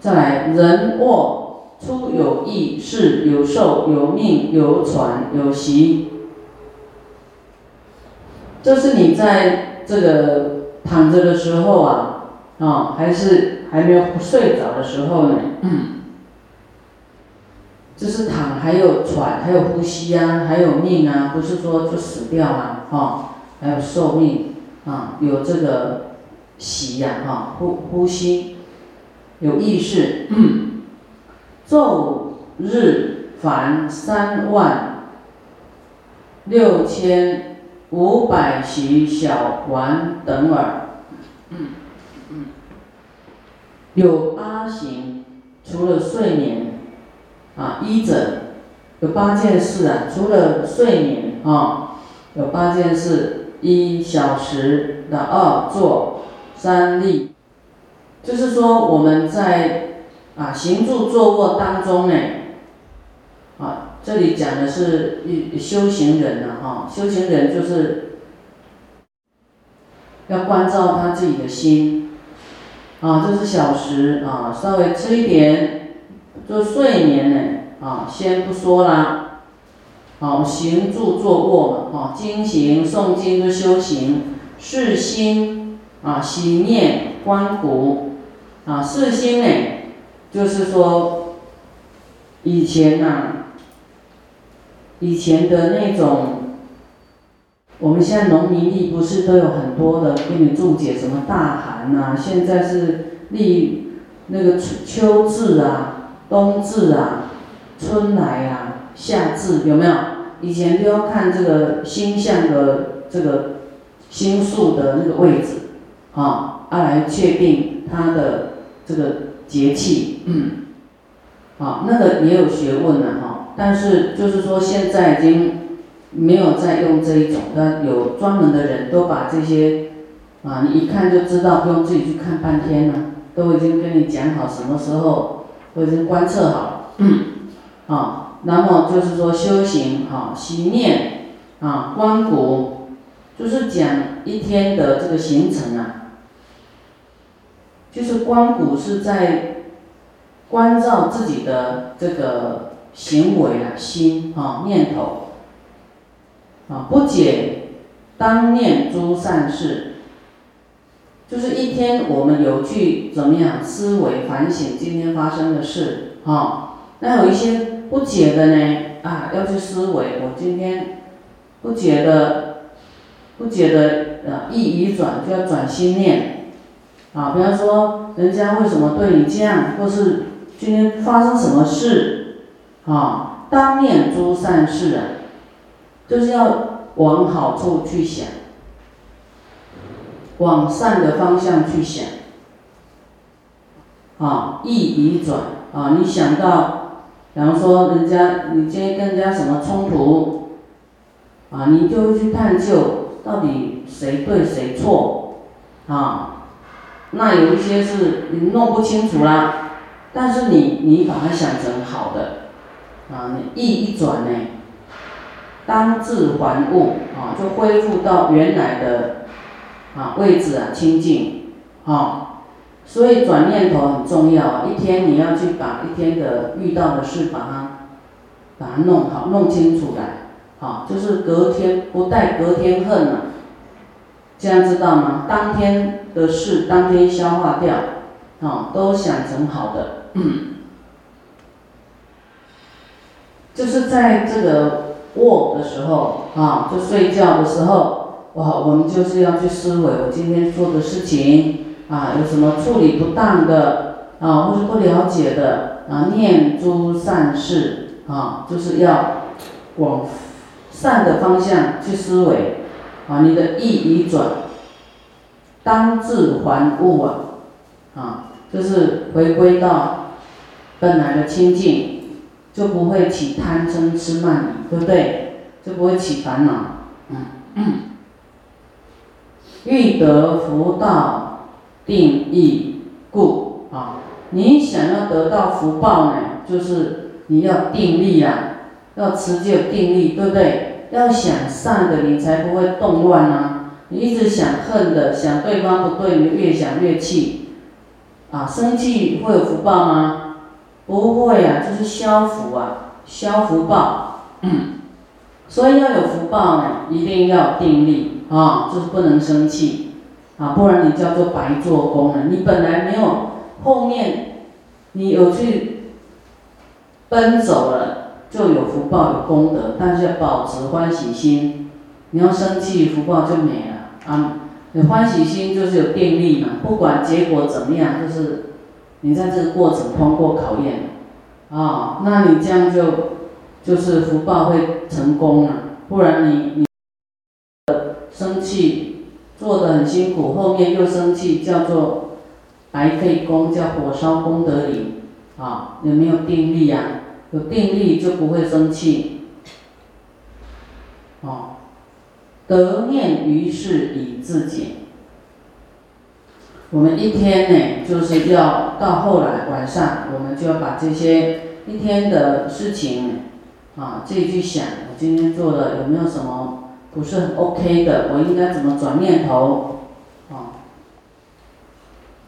再来人卧出有意识，有受有命有喘有息。这是你在这个躺着的时候啊，啊，还是还没有睡着的时候呢？嗯就是躺，还有喘，还有呼吸啊，还有命啊，不是说就死掉啊，哈，还有寿命啊，有这个息呀，哈，呼呼吸，有意识，昼日凡三万六千五百息小环等耳，有八行，除了睡眠。啊，一者有八件事啊，除了睡眠啊，有八件事：一小时的二坐三立，就是说我们在啊行住坐卧当中呢，啊这里讲的是一修行人呢哈，修行人就是要关照他自己的心，啊这是小时啊，稍微吃一点。做睡眠呢，啊，先不说啦，好，行住坐卧嘛，啊，经行诵经的修行，视心啊，洗念观谷，啊，四心呢，就是说，以前呐，以前的那种，我们现在农民历不是都有很多的给你注解什么大寒呐，现在是历那个秋秋至啊。冬至啊，春来啊，夏至有没有？以前都要看这个星象的这个星宿的那个位置，啊，啊来确定它的这个节气，嗯，啊，那个也有学问的哈。但是就是说现在已经没有再用这一种，那有专门的人都把这些，啊，你一看就知道，不用自己去看半天了，都已经跟你讲好什么时候。我已经观测好了，啊，那么就是说修行，哈，习念，啊，观谷，就是讲一天的这个行程啊，就是观谷是在关照自己的这个行为啊，心啊，念头，啊，不解当念诸善事。就是一天，我们有去怎么样思维反省今天发生的事，啊。那有一些不解的呢，啊，要去思维。我今天不解的，不解的，呃，一移转就要转心念，啊，比方说人家为什么对你这样，或是今天发生什么事，啊，当面诸善事啊，就是要往好处去想。往善的方向去想，啊，意已转啊，你想到，比方说人家你今天跟人家什么冲突，啊，你就去探究到底谁对谁错，啊，那有一些是你弄不清楚啦，但是你你把它想成好的，啊，你意一转呢，当自还物啊，就恢复到原来的。啊，位置啊，清净，啊，所以转念头很重要啊。一天你要去把一天的遇到的事，把它，把它弄好，弄清楚来，好，就是隔天不带隔天恨啊，这样知道吗？当天的事当天消化掉，啊，都想成好的，就是在这个卧的时候啊，就睡觉的时候。哇，我们就是要去思维，我今天做的事情啊，有什么处理不当的啊，或是不了解的啊，念诸善事啊，就是要往善的方向去思维啊，你的意已转，当自还物啊，啊，就是回归到本来的清净，就不会起贪嗔痴慢疑，对不对？就不会起烦恼，嗯。欲得福道定义故啊，你想要得到福报呢，就是你要定力啊，要持久定力，对不对？要想善的，你才不会动乱啊。你一直想恨的，想对方不对，你越想越气，啊，生气会有福报吗？不会啊，就是消福啊，消福报。嗯所以要有福报呢，一定要定力啊，就是不能生气啊，不然你叫做白做工了。你本来没有，后面你有去奔走了，就有福报有功德，但是要保持欢喜心。你要生气，福报就没了啊。有欢喜心就是有定力嘛，不管结果怎么样，就是你在这个过程通过考验。啊，那你这样就就是福报会成功了，不然你你生气做的很辛苦，后面又生气，叫做白费功，叫火烧功德林。啊，有没有定力呀？有定力就不会生气。哦，得念于事以自检。我们一天呢，就是要到后来晚上，我们就要把这些一天的事情啊，自己去想，我今天做的有没有什么不是很 OK 的，我应该怎么转念头啊？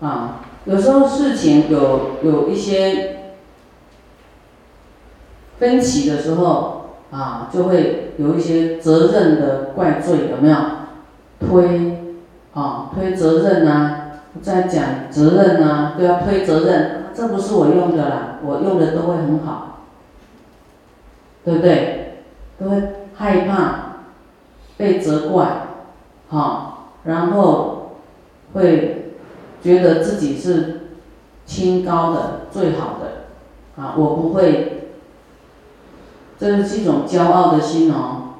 啊，有时候事情有有一些分歧的时候啊，就会有一些责任的怪罪，有没有？推啊，推责任呐。在讲责任呐，都要推责任，这不是我用的啦，我用的都会很好，对不对？都会害怕被责怪，好，然后会觉得自己是清高的、最好的，啊，我不会，这是一种骄傲的心哦，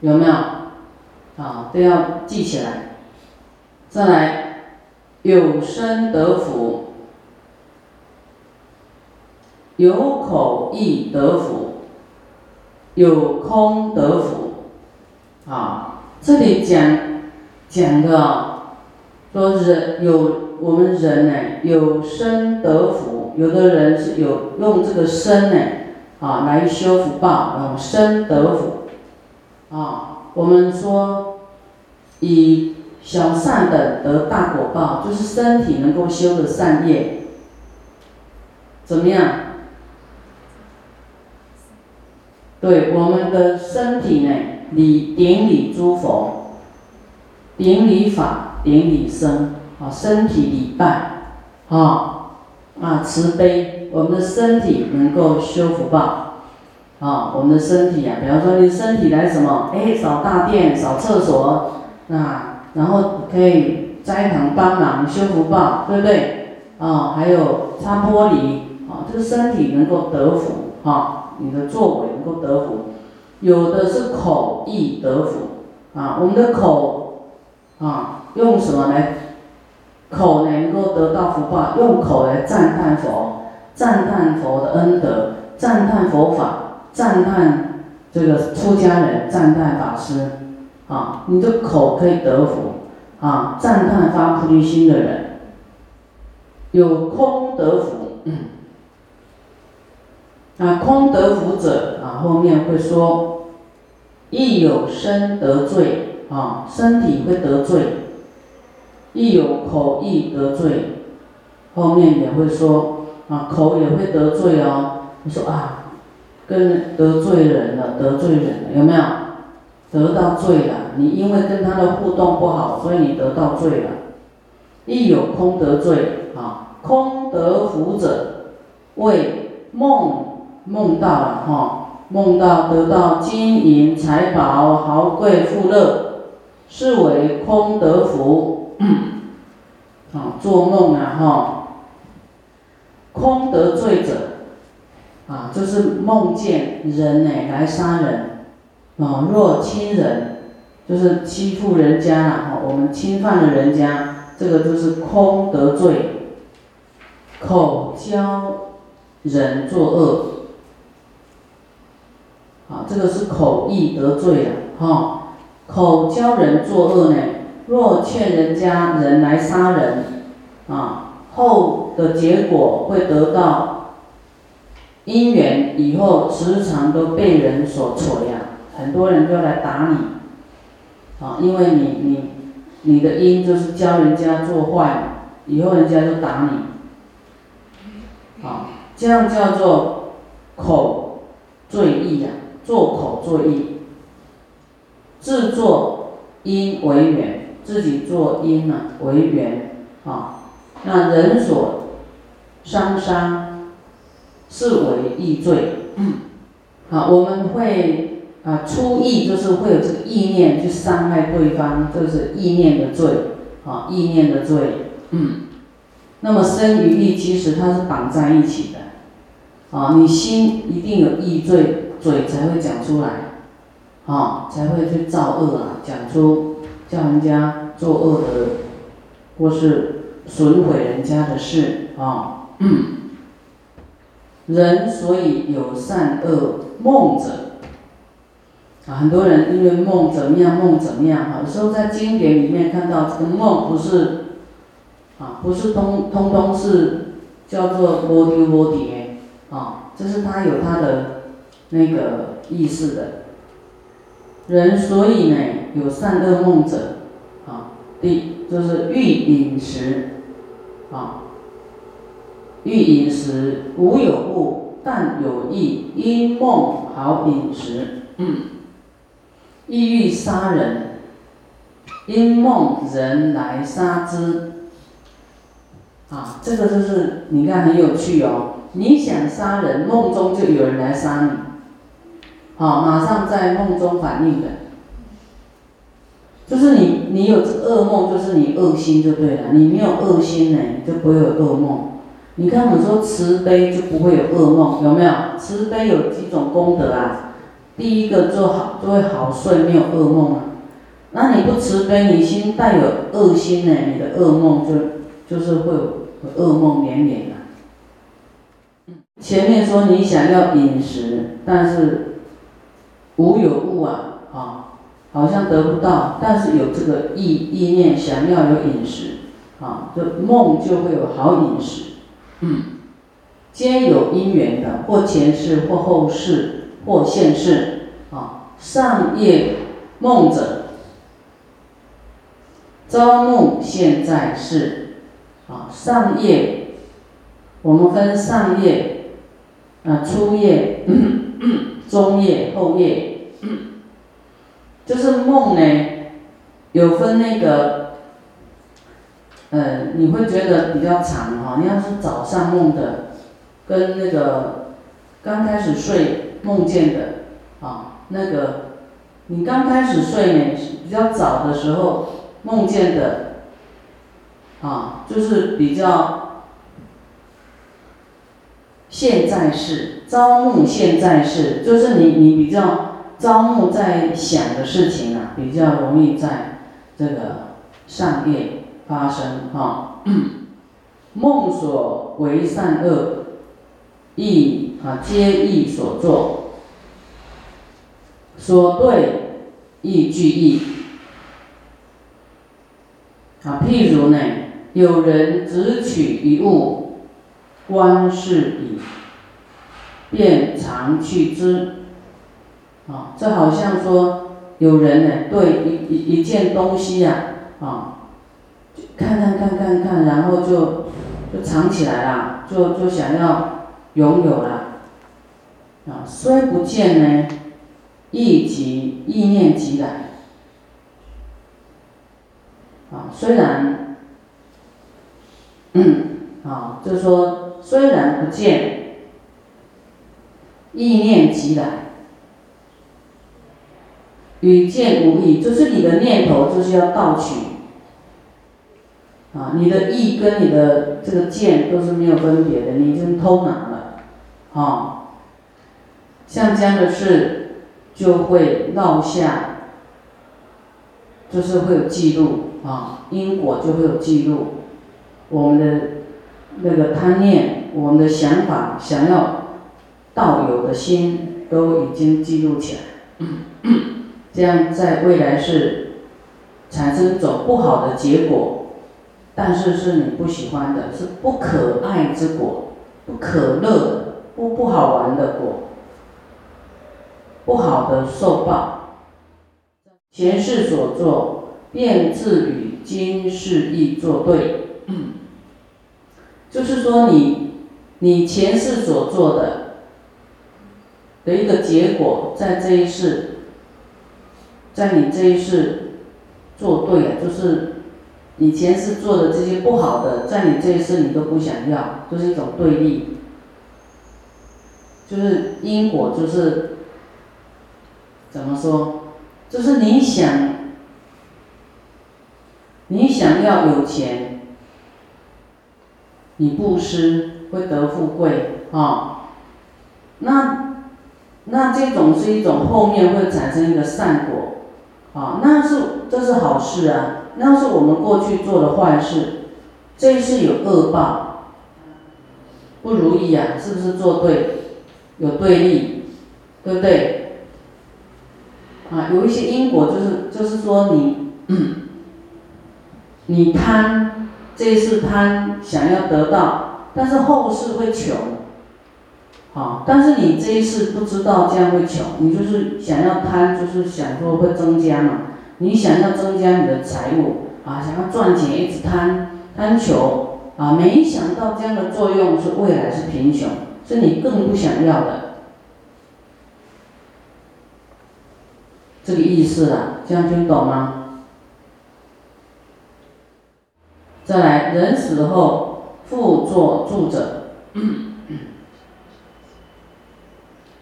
有没有？啊，都要记起来，再来。有生得福，有口亦得福，有空得福，啊，这里讲讲的，说人有我们人呢有生得福，有的人是有用这个生呢啊来修福报，用生得福，啊，我们说以。小善的得大果报，就是身体能够修的善业，怎么样？对我们的身体呢，礼顶礼诸佛，顶礼法，顶礼僧，啊，身体礼拜，啊，啊，慈悲，我们的身体能够修福报，啊，我们的身体啊，比方说你身体来什么？哎，扫大殿，扫厕所，那。然后可以斋堂帮忙修福报，对不对？啊，还有擦玻璃，啊，这个身体能够得福，啊，你的作为能够得福。有的是口亦得福，啊，我们的口，啊，用什么来？口能够得到福报，用口来赞叹佛，赞叹佛的恩德，赞叹佛法，赞叹这个出家人，赞叹法师。啊，你的口可以得福，啊，赞叹发菩提心的人，有空得福，啊，空得福者，啊，后面会说，亦有身得罪，啊，身体会得罪，亦有口亦得罪，后面也会说，啊，口也会得罪哦，你说啊，跟得罪人了，得罪人了，有没有？得到罪了，你因为跟他的互动不好，所以你得到罪了。亦有空得罪啊，空得福者，为梦梦到了哈，梦到得到金银财宝豪贵富乐，是为空得福。啊，做梦啊哈，空得罪者，啊，就是梦见人呢来杀人。啊，若亲人就是欺负人家了哈，我们侵犯了人家，这个就是空得罪。口教人作恶，啊，这个是口意得罪了哈。口教人作恶呢，若劝人家人来杀人，啊，后的结果会得到因缘，以后时常都被人所锤呀。很多人就来打你，啊，因为你你你的因就是教人家做坏，以后人家就打你，啊这样叫做口罪意呀，做口罪意，自作因为缘，自己做因呢为缘啊，那人所伤伤是为意罪，啊，我们会啊出意就是会有这个意念去伤害对方，这是意念的罪啊，意念的罪，嗯。那么生与意其实它是绑在一起的，啊，你心一定有意罪，嘴才会讲出来，啊，才会去造恶啊，讲出叫人家做恶的，或是损毁人家的事啊。人所以有善恶梦者，啊，很多人因为梦怎么样，梦怎么样，有时候在经典里面看到这个梦不是。啊，不是通通通是叫做波丢波叠，啊，这是他有他的那个意思的。人所以呢有善恶梦者，啊，第就是欲饮食，啊，欲饮食无有物，但有意因梦好饮食，嗯，意欲杀人，因梦人来杀之。啊，这个就是你看很有趣哦。你想杀人，梦中就有人来杀你，好，马上在梦中反应的，就是你你有这噩梦，就是你恶心就对了。你没有恶心呢，就不会有噩梦。你看我说慈悲就不会有噩梦，有没有？慈悲有几种功德啊？第一个做好就会好睡，没有噩梦啊。那你不慈悲，你心带有恶心呢，你的噩梦就就是会。噩梦连连的。前面说你想要饮食，但是无有物啊，啊，好像得不到，但是有这个意意念想要有饮食，啊，就梦就会有好饮食，嗯，皆有因缘的，或前世，或后世，或现世，啊，上夜梦者，朝暮现在世。啊，上夜，我们分上夜，啊，初夜、中夜、后夜，就是梦呢，有分那个，呃，你会觉得比较长哈。你要是早上梦的，跟那个刚开始睡梦见的，啊，那个你刚开始睡呢，比较早的时候梦见的。啊，就是比较现在式，朝暮现在式，就是你你比较朝暮在想的事情啊，比较容易在这个上夜发生哈。梦所为善恶，亦啊皆意所作，所对亦俱意。啊，譬如呢？有人只取一物，观视矣，便常去之。啊，这好像说有人呢，对一一一件东西呀，啊，看看看看看，然后就就藏起来了，就就想要拥有了。啊，虽不见呢，意即意念即来。啊，虽然。嗯，啊，就是说，虽然不见，意念即来，与见无异，就是你的念头就是要盗取，啊，你的意跟你的这个见都是没有分别的，你已经偷拿了，啊，像这样的事就会落下，就是会有记录，啊，因果就会有记录。我们的那个贪念，我们的想法，想要道友的心，都已经记录起来，这样在未来是产生一种不好的结果，但是是你不喜欢的，是不可爱之果，不可乐，不不好玩的果，不好的受报，前世所作，便自与今世亦作对。就是说，你你前世所做的的一个结果，在这一世，在你这一世做对了，就是以前是做的这些不好的，在你这一世你都不想要，就是一种对立，就是因果，就是怎么说，就是你想，你想要有钱，你布施。会得富贵啊，那那这种是一种后面会产生一个善果啊，那是这是好事啊，那是我们过去做的坏事，这是有恶报，不如意啊，是不是做对，有对立，对不对？啊，有一些因果就是就是说你，你贪，这是贪，想要得到。但是后世会穷，好，但是你这一次不知道这样会穷，你就是想要贪，就是想说会增加嘛，你想要增加你的财物啊，想要赚钱，一直贪贪求啊，没想到这样的作用是未来是贫穷，是你更不想要的，这个意思啊，这样听懂吗？再来，人死后。复作住者，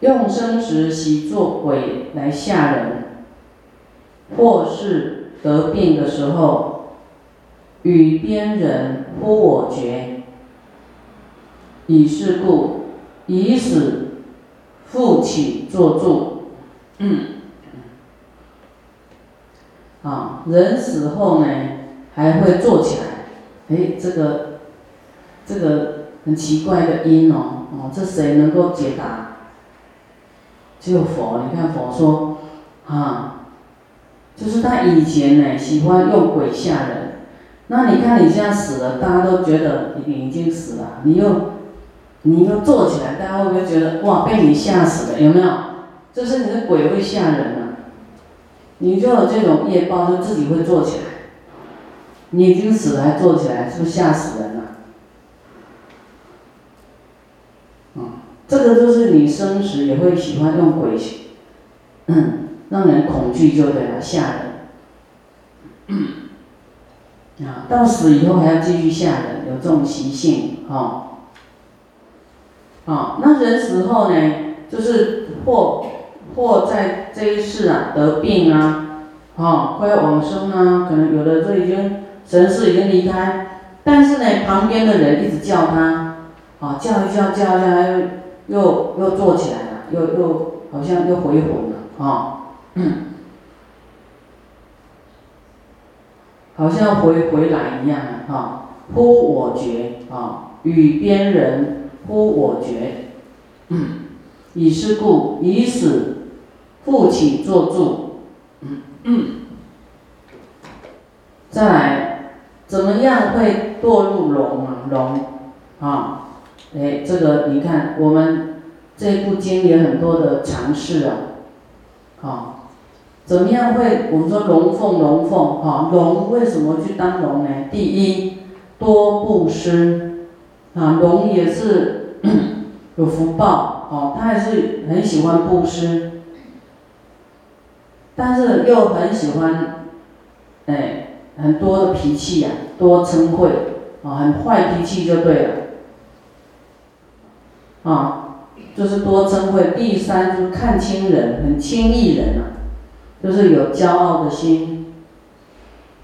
用生时习作鬼来吓人，或是得病的时候，与边人呼我觉，以是故，以死复起作住。啊，人死后呢，还会坐起来，哎，这个。这个很奇怪的因哦，哦，这谁能够解答？只有佛。你看佛说，啊，就是他以前呢喜欢用鬼吓人。那你看你现在死了，大家都觉得你已经死了，你又你又坐起来，大家会不会觉得哇被你吓死了？有没有？就是你的鬼会吓人啊，你就有这种业报，就自己会坐起来。你已经死了还坐起来，是不是吓死人了？这个就是你生时也会喜欢用鬼，嗯，让人恐惧就对了，吓人。啊，到死以后还要继续吓人，有这种习性，哈。啊，那人死后呢，就是或或在这一世啊得病啊，啊，快要往生啊，可能有的都已经神识已经离开，但是呢，旁边的人一直叫他，啊，叫一叫叫一叫又。又坐起来了，又又好像又回魂了啊，好像回回来一样啊，呼我觉啊，与边人呼我觉，以是故以死复起作住，再来怎么样会堕入龙啊龙啊？哎，这个你看，我们这部经有很多的尝试啊，啊，怎么样会？我们说龙凤龙凤，哈，龙为什么去当龙呢？第一，多布施，啊，龙也是 有福报，哦，他还是很喜欢布施，但是又很喜欢，哎，很多的脾气呀，多嗔恚，啊，很坏脾气就对了。啊，就是多珍贵。第三就是看轻人，很轻易人啊，就是有骄傲的心，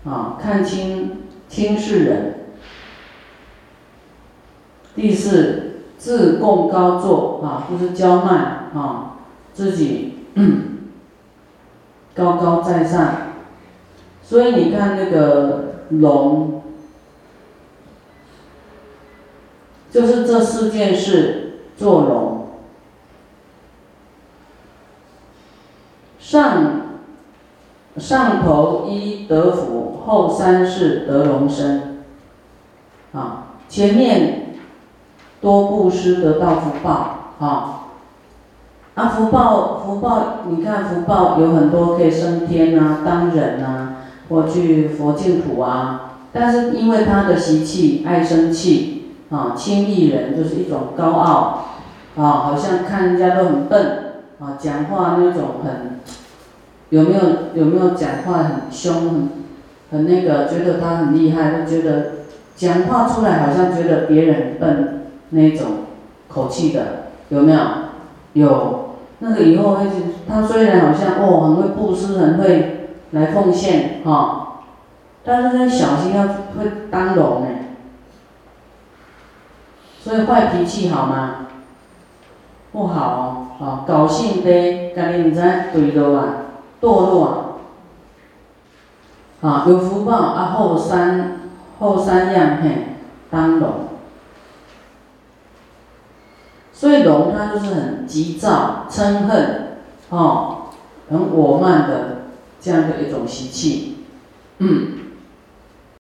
啊，看轻轻视人。第四，自贡高坐啊，就是骄慢啊，自己 高高在上。所以你看那个龙，就是这四件事。坐龙，上上头一得福，后三世得龙身，啊，前面多布施得到福报，啊，啊福报福报，你看福报有很多可以升天啊，当人啊，或去佛净土啊，但是因为他的习气爱生气。啊，轻易人就是一种高傲，啊，好像看人家都很笨，啊，讲话那种很，有没有有没有讲话很凶很，很那个，觉得他很厉害，就觉得讲话出来好像觉得别人很笨那种口气的，有没有？有，那个以后会他虽然好像哦很会布施，很会来奉献，哈，但是要小心要会当龙呢。所以坏脾气好吗？不好哦，啊，高兴低，家己唔知堕落啊，堕落啊，啊，有福报啊，后三后三样嘿，当龙。所以龙它就是很急躁、嗔恨，哦，很我慢的这样的一种习气，嗯。